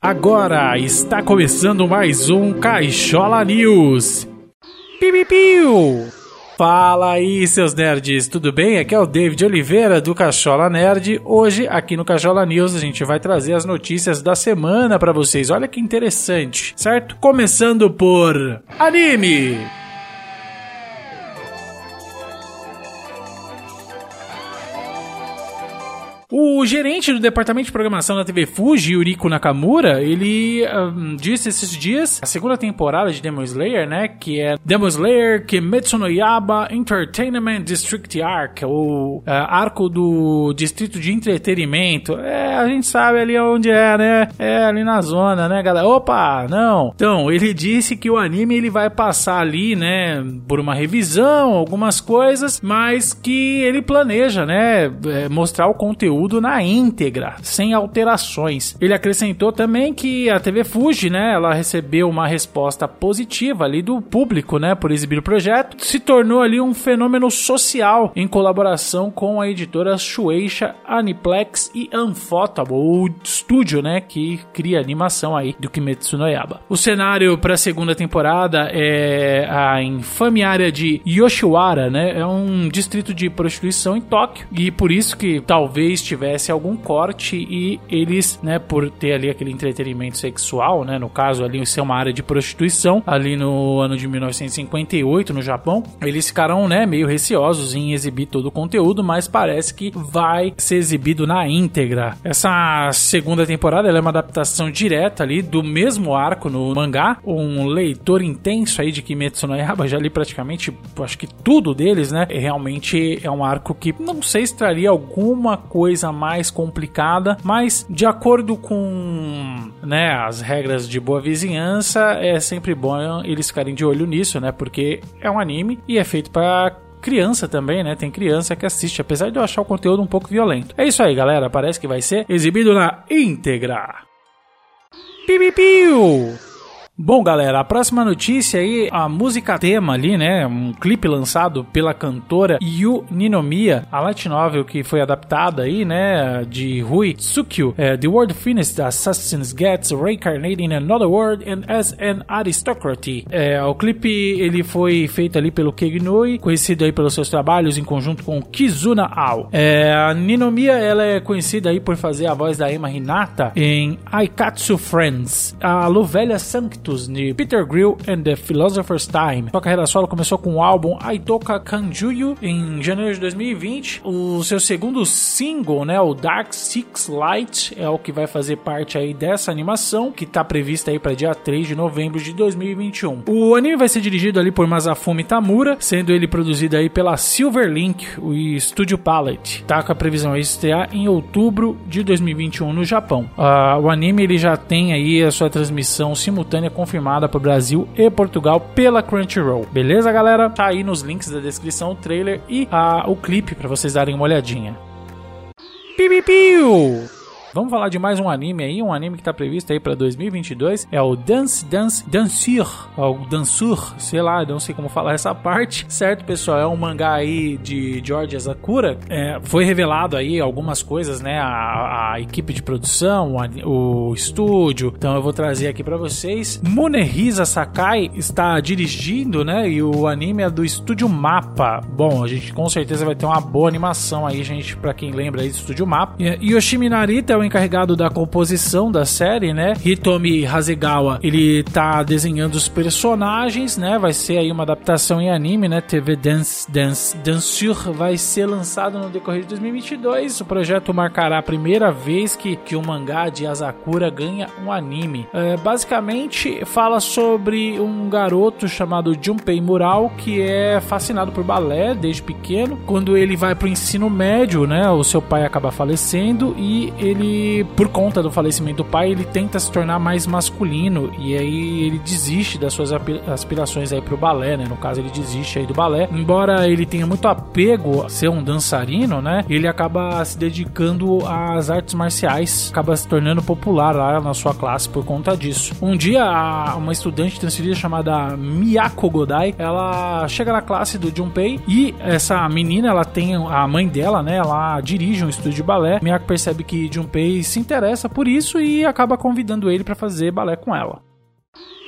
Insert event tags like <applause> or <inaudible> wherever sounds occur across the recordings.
Agora está começando mais um Caixola News. Piu, piu. Fala aí, seus nerds, tudo bem? Aqui é o David Oliveira do Caixola Nerd. Hoje, aqui no Caixola News, a gente vai trazer as notícias da semana para vocês. Olha que interessante, certo? Começando por anime. O gerente do departamento de programação da TV Fuji, Yuriko Nakamura, ele um, disse esses dias a segunda temporada de Demon Slayer, né, que é Demon Slayer Kimetsu no Yaba Entertainment District Arc, o uh, arco do distrito de entretenimento. É, a gente sabe ali onde é, né? É ali na zona, né, galera? Opa, não. Então, ele disse que o anime ele vai passar ali, né, por uma revisão, algumas coisas, mas que ele planeja, né, mostrar o conteúdo na íntegra, sem alterações. Ele acrescentou também que a TV Fuji, né, ela recebeu uma resposta positiva ali do público, né, por exibir o projeto, se tornou ali um fenômeno social em colaboração com a editora Shueisha, Aniplex e Unfotable, o estúdio, né, que cria animação aí do Kimetsu no Yaba. O cenário para a segunda temporada é a infame área de Yoshiwara, né, é um distrito de prostituição em Tóquio e por isso que talvez tivesse algum corte e eles, né, por ter ali aquele entretenimento sexual, né, no caso ali ser uma área de prostituição, ali no ano de 1958 no Japão, eles ficaram, né, meio receosos em exibir todo o conteúdo, mas parece que vai ser exibido na íntegra. Essa segunda temporada é uma adaptação direta ali do mesmo arco no mangá, um leitor intenso aí de Kimetsu no Yaiba, já li praticamente, acho que tudo deles, né, realmente é um arco que não sei se traria alguma coisa mais complicada, mas de acordo com né, as regras de boa vizinhança, é sempre bom eles ficarem de olho nisso, né? Porque é um anime e é feito para criança também, né? Tem criança que assiste, apesar de eu achar o conteúdo um pouco violento. É isso aí, galera. Parece que vai ser exibido na íntegra. Piu, piu, Bom, galera, a próxima notícia aí, a música tema ali, né? Um clipe lançado pela cantora Yu Ninomiya, a light novel que foi adaptada aí, né? De Rui Tsukyo, é, The World Finished Assassins Gets Reincarnated in Another World and as an Aristocracy. É, o clipe ele foi feito ali pelo Kegnui, conhecido aí pelos seus trabalhos em conjunto com Kizuna Ao. É, a Ninomiya, ela é conhecida aí por fazer a voz da Emma Hinata em Aikatsu Friends, a Luvelha De Peter Grill and the Philosopher's Time. Sua carreira solo começou com o álbum Aitoka Kanjuyu em janeiro de 2020. O seu segundo single, né, o Dark Six Light, é o que vai fazer parte aí dessa animação, que está prevista aí para dia 3 de novembro de 2021. O anime vai ser dirigido ali por Masafumi Tamura, sendo ele produzido aí pela Silverlink, o Studio Palette. Tá com a previsão de estrear em outubro de 2021 no Japão. Uh, o anime ele já tem aí a sua transmissão simultânea confirmada para o Brasil e Portugal pela Crunchyroll. Beleza, galera? Tá aí nos links da descrição o trailer e a, o clipe para vocês darem uma olhadinha. Piu, piu, Vamos falar de mais um anime aí, um anime que tá previsto aí para 2022, é o Dance Dance Dansur, ou Dansur, sei lá, não sei como falar essa parte, certo, pessoal? É um mangá aí de George Asakura. É, foi revelado aí algumas coisas, né? A, a equipe de produção, o, o estúdio. Então eu vou trazer aqui para vocês. Munehisa Sakai está dirigindo, né? E o anime é do estúdio Mapa. Bom, a gente com certeza vai ter uma boa animação aí, gente, para quem lembra aí do estúdio Mapa. E Yoshimi Narita é o encarregado da composição da série, né? Hitomi Hasegawa, ele tá desenhando os personagens, né? Vai ser aí uma adaptação em anime, né? TV Dance Dance Dansure vai ser lançado no decorrer de 2022. O projeto marcará a primeira vez que, que o mangá de Asakura ganha um anime. É, basicamente, fala sobre um garoto chamado Junpei Mural que é fascinado por balé desde pequeno. Quando ele vai pro ensino médio, né? O seu pai acaba falecendo e ele por conta do falecimento do pai, ele tenta se tornar mais masculino e aí ele desiste das suas aspirações aí pro balé, né? No caso, ele desiste aí do balé. Embora ele tenha muito apego a ser um dançarino, né? Ele acaba se dedicando às artes marciais, acaba se tornando popular lá na sua classe por conta disso. Um dia, uma estudante transferida chamada Miyako Godai, ela chega na classe do Junpei e essa menina, ela tem a mãe dela, né? Ela dirige um estúdio de balé. Miyako percebe que Junpei Gunpei se interessa por isso e acaba convidando ele para fazer balé com ela.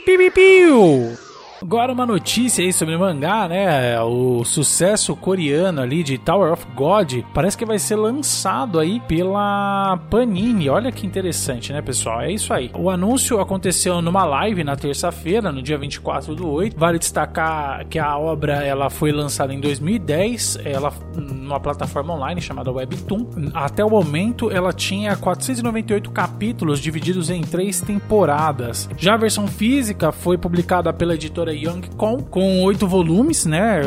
Piu, piu, Agora uma notícia aí sobre mangá, né? O sucesso coreano ali de Tower of God parece que vai ser lançado aí pela Panini. Olha que interessante, né, pessoal? É isso aí. O anúncio aconteceu numa live na terça-feira, no dia 24 do 8. Vale destacar que a obra ela foi lançada em 2010, ela numa plataforma online chamada Webtoon. Até o momento ela tinha 498 capítulos divididos em três temporadas. Já a versão física foi publicada pela editora editora Young Con, com oito volumes, né?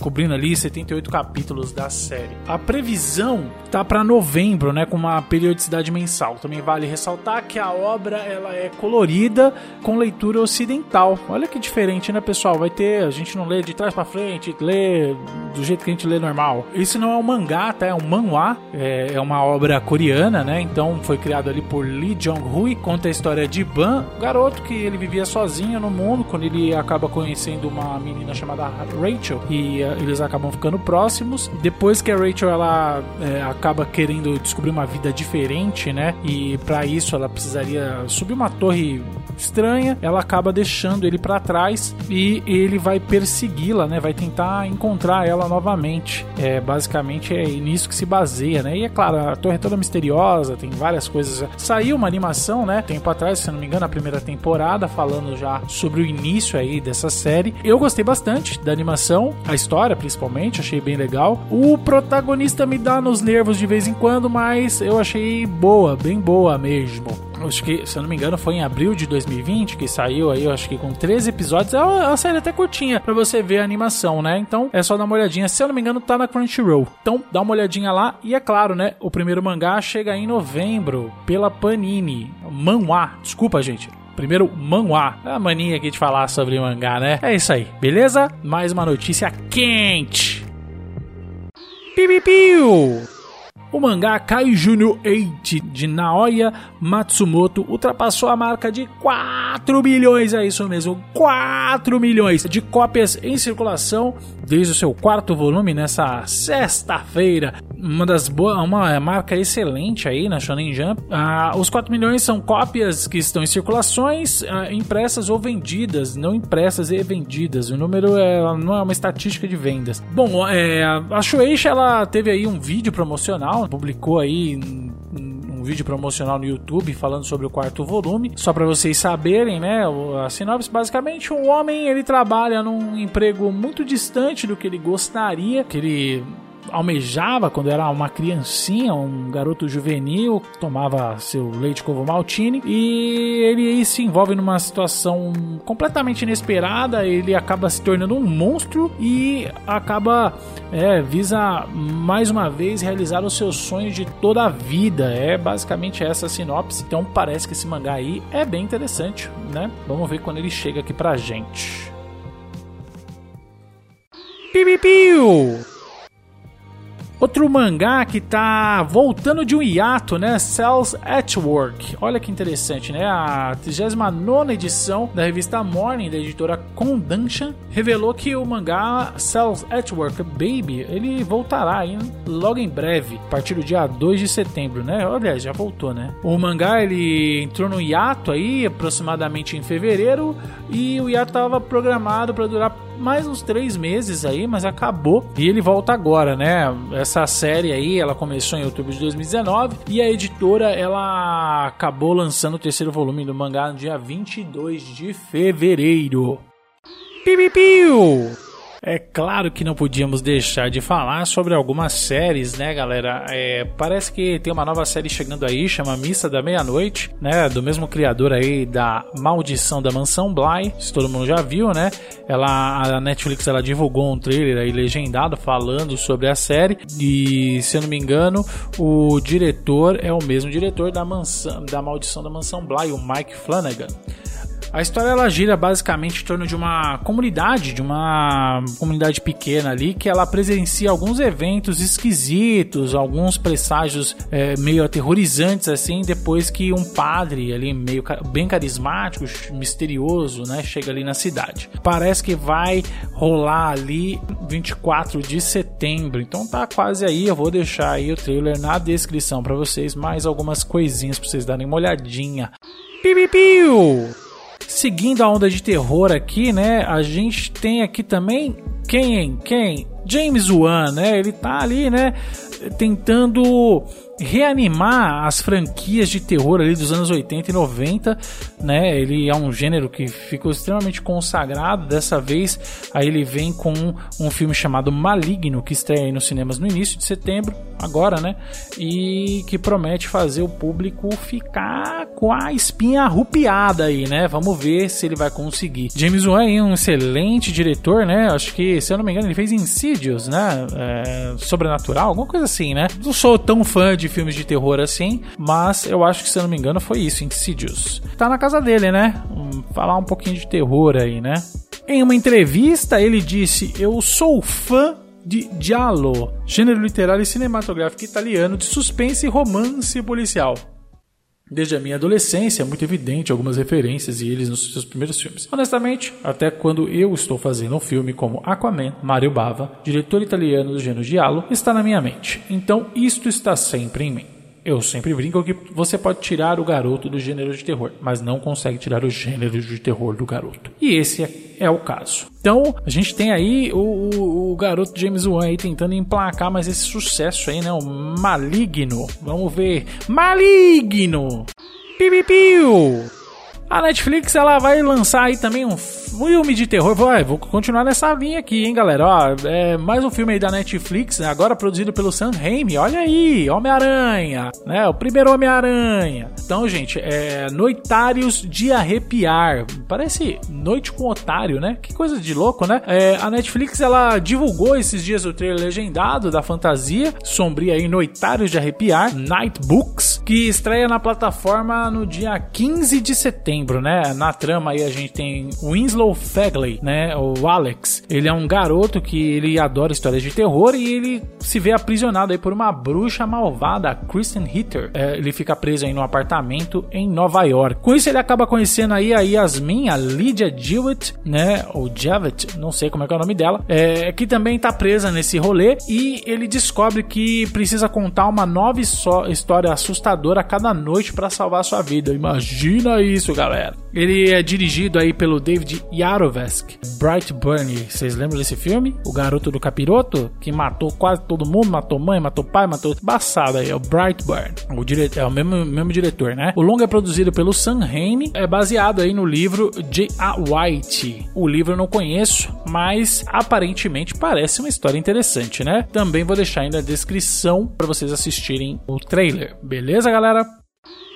Cobrindo ali 78 capítulos da série. A previsão tá para novembro, né? Com uma periodicidade mensal. Também vale ressaltar que a obra ela é colorida com leitura ocidental. Olha que diferente, né, pessoal? Vai ter, a gente não lê de trás para frente, lê do jeito que a gente lê normal. Isso não é um mangá, tá? É um manhwa. É, é uma obra coreana, né? Então foi criado ali por Lee Jong-hui. Conta a história de Ban, garoto que ele vivia sozinho no mundo quando ele acaba conhecendo uma menina chamada Rachel e uh, eles acabam ficando próximos. Depois que a Rachel ela é, acaba querendo descobrir uma vida diferente, né? E para isso ela precisaria subir uma torre estranha, ela acaba deixando ele para trás e ele vai persegui-la, né? Vai tentar encontrar ela novamente. É basicamente é nisso que se baseia, né? E é claro, a torre é toda misteriosa, tem várias coisas. Saiu uma animação, né? Tempo atrás, se não me engano, a primeira temporada falando já sobre o início aí dessa série. Eu gostei bastante da animação, a história principalmente, achei bem legal. O protagonista me dá nos nervos de vez em quando, mas eu achei boa, bem boa mesmo acho que, se eu não me engano, foi em abril de 2020 que saiu aí, eu acho que com 13 episódios. É uma série até curtinha pra você ver a animação, né? Então é só dar uma olhadinha. Se eu não me engano, tá na Crunchyroll. Então dá uma olhadinha lá. E é claro, né? O primeiro mangá chega em novembro pela Panini. Manhwa. Desculpa, gente. Primeiro, manhwa. É a mania aqui de falar sobre mangá, né? É isso aí, beleza? Mais uma notícia quente. Piu, piu, piu. O mangá Kaiju no 8 de Naoya Matsumoto ultrapassou a marca de 4 milhões, é isso mesmo, 4 milhões de cópias em circulação desde o seu quarto volume nessa sexta-feira. Uma das boas, uma marca excelente aí na Shonen Jump. Ah, os 4 milhões são cópias que estão em circulações, ah, impressas ou vendidas, não impressas e vendidas. O número é, não é uma estatística de vendas. Bom, é, a Shueisha ela teve aí um vídeo promocional publicou aí um vídeo promocional no YouTube falando sobre o quarto volume. Só para vocês saberem, né? A sinopse basicamente um homem ele trabalha num emprego muito distante do que ele gostaria, que ele almejava quando era uma criancinha, um garoto juvenil, tomava seu leite com maltine e ele se envolve numa situação completamente inesperada, ele acaba se tornando um monstro e acaba é, visa mais uma vez realizar os seus sonhos de toda a vida. É basicamente essa sinopse. Então parece que esse mangá aí é bem interessante, né? Vamos ver quando ele chega aqui pra gente. Piu. Outro mangá que tá voltando de um hiato, né? Cells at Work. Olha que interessante, né? A 39 edição da revista Morning, da editora Kondansha, revelou que o mangá Cells at Work Baby, ele voltará aí logo em breve, a partir do dia 2 de setembro, né? Olha, já voltou, né? O mangá, ele entrou no hiato aí, aproximadamente em fevereiro, e o hiato estava programado para durar mais uns três meses aí, mas acabou e ele volta agora, né? Essa série aí, ela começou em outubro de 2019 e a editora ela acabou lançando o terceiro volume do mangá no dia 22 de fevereiro. Piu, piu, piu. É claro que não podíamos deixar de falar sobre algumas séries, né, galera? É, parece que tem uma nova série chegando aí, chama Missa da Meia-Noite, né? Do mesmo criador aí da Maldição da Mansão Bly, se todo mundo já viu, né? Ela, a Netflix ela divulgou um trailer aí legendado falando sobre a série e, se eu não me engano, o diretor é o mesmo diretor da Mansão, da Maldição da Mansão Bly, o Mike Flanagan. A história ela gira basicamente em torno de uma comunidade, de uma comunidade pequena ali, que ela presencia alguns eventos esquisitos, alguns presságios é, meio aterrorizantes assim, depois que um padre ali meio bem carismático, misterioso, né, chega ali na cidade. Parece que vai rolar ali 24 de setembro. Então tá quase aí, eu vou deixar aí o trailer na descrição para vocês, mais algumas coisinhas para vocês darem uma olhadinha. Piu, piu, Seguindo a onda de terror aqui, né? A gente tem aqui também quem? Quem? James Wan, né? Ele tá ali, né? Tentando reanimar as franquias de terror ali dos anos 80 e 90, né? Ele é um gênero que ficou extremamente consagrado. Dessa vez, aí ele vem com um filme chamado Maligno, que estreia aí nos cinemas no início de setembro, agora, né? E que promete fazer o público ficar com a espinha arrupiada aí, né? Vamos ver se ele vai conseguir. James Wan é um excelente diretor, né? Acho que, se eu não me engano, ele fez Insidious, né? É, Sobrenatural, alguma coisa assim, né? Não sou tão fã de filmes de terror assim, mas eu acho que, se eu não me engano, foi isso, Insidious. Tá na casa dele, né? Vamos falar um pouquinho de terror aí, né? Em uma entrevista, ele disse: Eu sou fã de giallo, gênero literário e cinematográfico italiano de suspense, romance e policial. Desde a minha adolescência é muito evidente algumas referências e eles nos seus primeiros filmes. Honestamente, até quando eu estou fazendo um filme como Aquaman, Mario Bava, diretor italiano do gênero Giallo, está na minha mente. Então isto está sempre em mim. Eu sempre brinco que você pode tirar o garoto do gênero de terror, mas não consegue tirar o gênero de terror do garoto. E esse é, é o caso. Então, a gente tem aí o, o, o, garoto James Wan aí tentando emplacar mais esse sucesso aí, né? O Maligno. Vamos ver. Maligno! Piu, piu, piu. A Netflix ela vai lançar aí também um filme de terror. Vou, vou continuar nessa linha aqui, hein, galera. Ó, é mais um filme aí da Netflix, agora produzido pelo Sam Raimi. Olha aí, Homem-Aranha, né? O primeiro Homem-Aranha. Então, gente, é Noitários de Arrepiar. Parece Noite com Otário, né? Que coisa de louco, né? É, a Netflix ela divulgou esses dias o trailer legendado da fantasia sombria aí Noitários de Arrepiar, Night Books, que estreia na plataforma no dia 15 de setembro né? Na trama aí a gente tem Winslow Fagley, né? O Alex. Ele é um garoto que ele adora histórias de terror e ele se vê aprisionado aí por uma bruxa malvada, Kristen Hitter. É, ele fica preso aí no apartamento em Nova York. Com isso ele acaba conhecendo aí a Yasmin, a Lydia Jewett, né? Ou Javet, não sei como é que é o nome dela, é, que também tá presa nesse rolê e ele descobre que precisa contar uma nova história assustadora a cada noite para salvar sua vida. Imagina isso, galera. Ele é dirigido aí pelo David Yarovesky. Brightburn, vocês lembram desse filme? O garoto do capiroto que matou quase todo mundo, matou mãe, matou pai, matou embaçado aí, é o Brightburn. O diretor, é o mesmo, mesmo diretor, né? O longa é produzido pelo Sam Raimi, é baseado aí no livro J.A. White. O livro eu não conheço, mas aparentemente parece uma história interessante, né? Também vou deixar aí na descrição para vocês assistirem o trailer. Beleza, galera?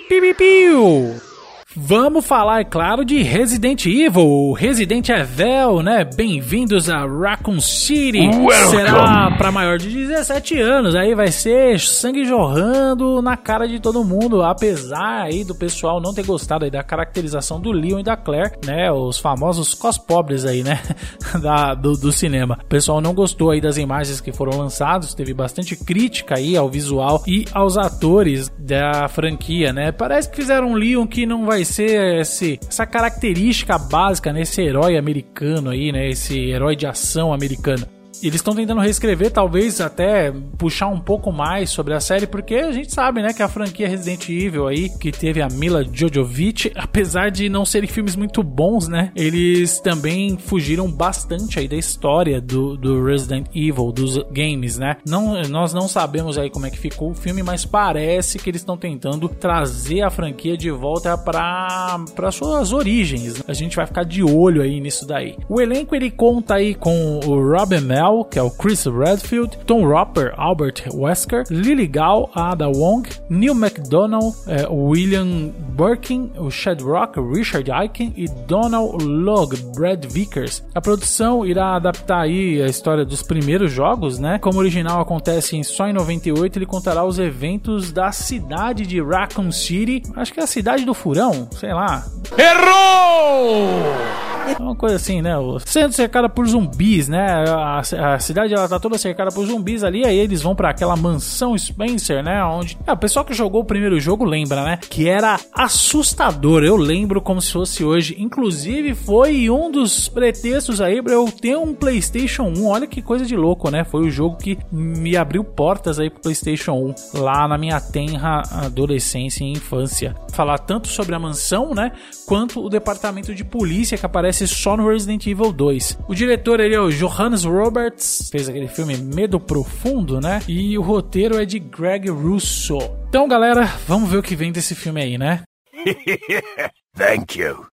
Piu, piu, piu. Vamos falar, é claro, de Resident Evil, Resident Evil, né? Bem-vindos a Raccoon City. Welcome. Será para maior de 17 anos, aí vai ser sangue jorrando na cara de todo mundo, apesar aí do pessoal não ter gostado aí da caracterização do Leon e da Claire, né? Os famosos cospobres aí, né? <laughs> da, do, do cinema. O pessoal não gostou aí das imagens que foram lançadas, teve bastante crítica aí ao visual e aos atores da franquia, né? Parece que fizeram um Leon que não vai esse, essa característica básica nesse né, herói americano aí, né? Esse herói de ação americano. Eles estão tentando reescrever, talvez até puxar um pouco mais sobre a série, porque a gente sabe, né, que a franquia Resident Evil aí, que teve a Mila Jojovic, <laughs> apesar de não serem filmes muito bons, né, eles também fugiram bastante aí da história do, do Resident Evil, dos games, né. Não, nós não sabemos aí como é que ficou o filme, mas parece que eles estão tentando trazer a franquia de volta para suas origens. A gente vai ficar de olho aí nisso daí. O elenco ele conta aí com o Robin Mel Que é o Chris Redfield, Tom Roper, Albert Wesker, Lily Gal, Ada Wong, Neil McDonald, é, William Birkin, o Chad Rock, Richard Aiken e Donald Log, Brad Vickers. A produção irá adaptar aí a história dos primeiros jogos, né? Como o original acontece em, só em 98, ele contará os eventos da cidade de Raccoon City, acho que é a cidade do furão, sei lá. Errou! É uma coisa assim, né? Sendo cercada por zumbis, né? A, a, cidade ela tá toda cercada por zumbis ali, aí eles vão para aquela mansão Spencer, né? Onde. É, o pessoal que jogou o primeiro jogo lembra, né? Que era assustador. Eu lembro como se fosse hoje. Inclusive, foi um dos pretextos aí pra eu ter um PlayStation 1. Olha que coisa de louco, né? Foi o jogo que me abriu portas aí pro PlayStation 1 lá na minha tenra adolescência e infância. Falar tanto sobre a mansão, né? Quanto o departamento de polícia que aparece aparece só no Resident Evil 2. O diretor ele é o Johannes Roberts, fez aquele filme Medo Profundo, né? E o roteiro é de Greg Russo. Então, galera, vamos ver o que vem desse filme aí, né? <laughs> Thank you.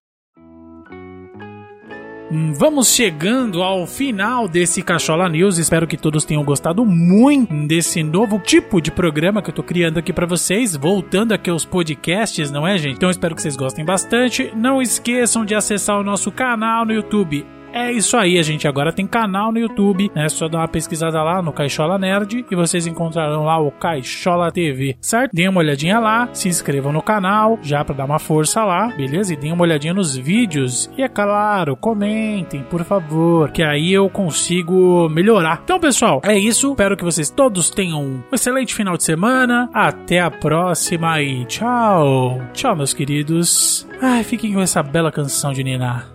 Hum, vamos chegando ao final desse Cachola News. Espero que todos tenham gostado muito desse novo tipo de programa que eu tô criando aqui para vocês, voltando aqui aos podcasts, não é, gente? Então espero que vocês gostem bastante. Não esqueçam de acessar o nosso canal no YouTube é isso aí, a gente agora tem canal no YouTube, né? É só dar uma pesquisada lá no Caixola Nerd e vocês encontrarão lá o Caixola TV, certo? Deem uma olhadinha lá, se inscrevam no canal, já para dar uma força lá, beleza? E deem uma olhadinha nos vídeos. E é claro, comentem, por favor, que aí eu consigo melhorar. Então, pessoal, é isso. Espero que vocês todos tenham um excelente final de semana. Até a próxima e tchau. Tchau, meus queridos. Ai, fiquem com essa bela canção de Nina.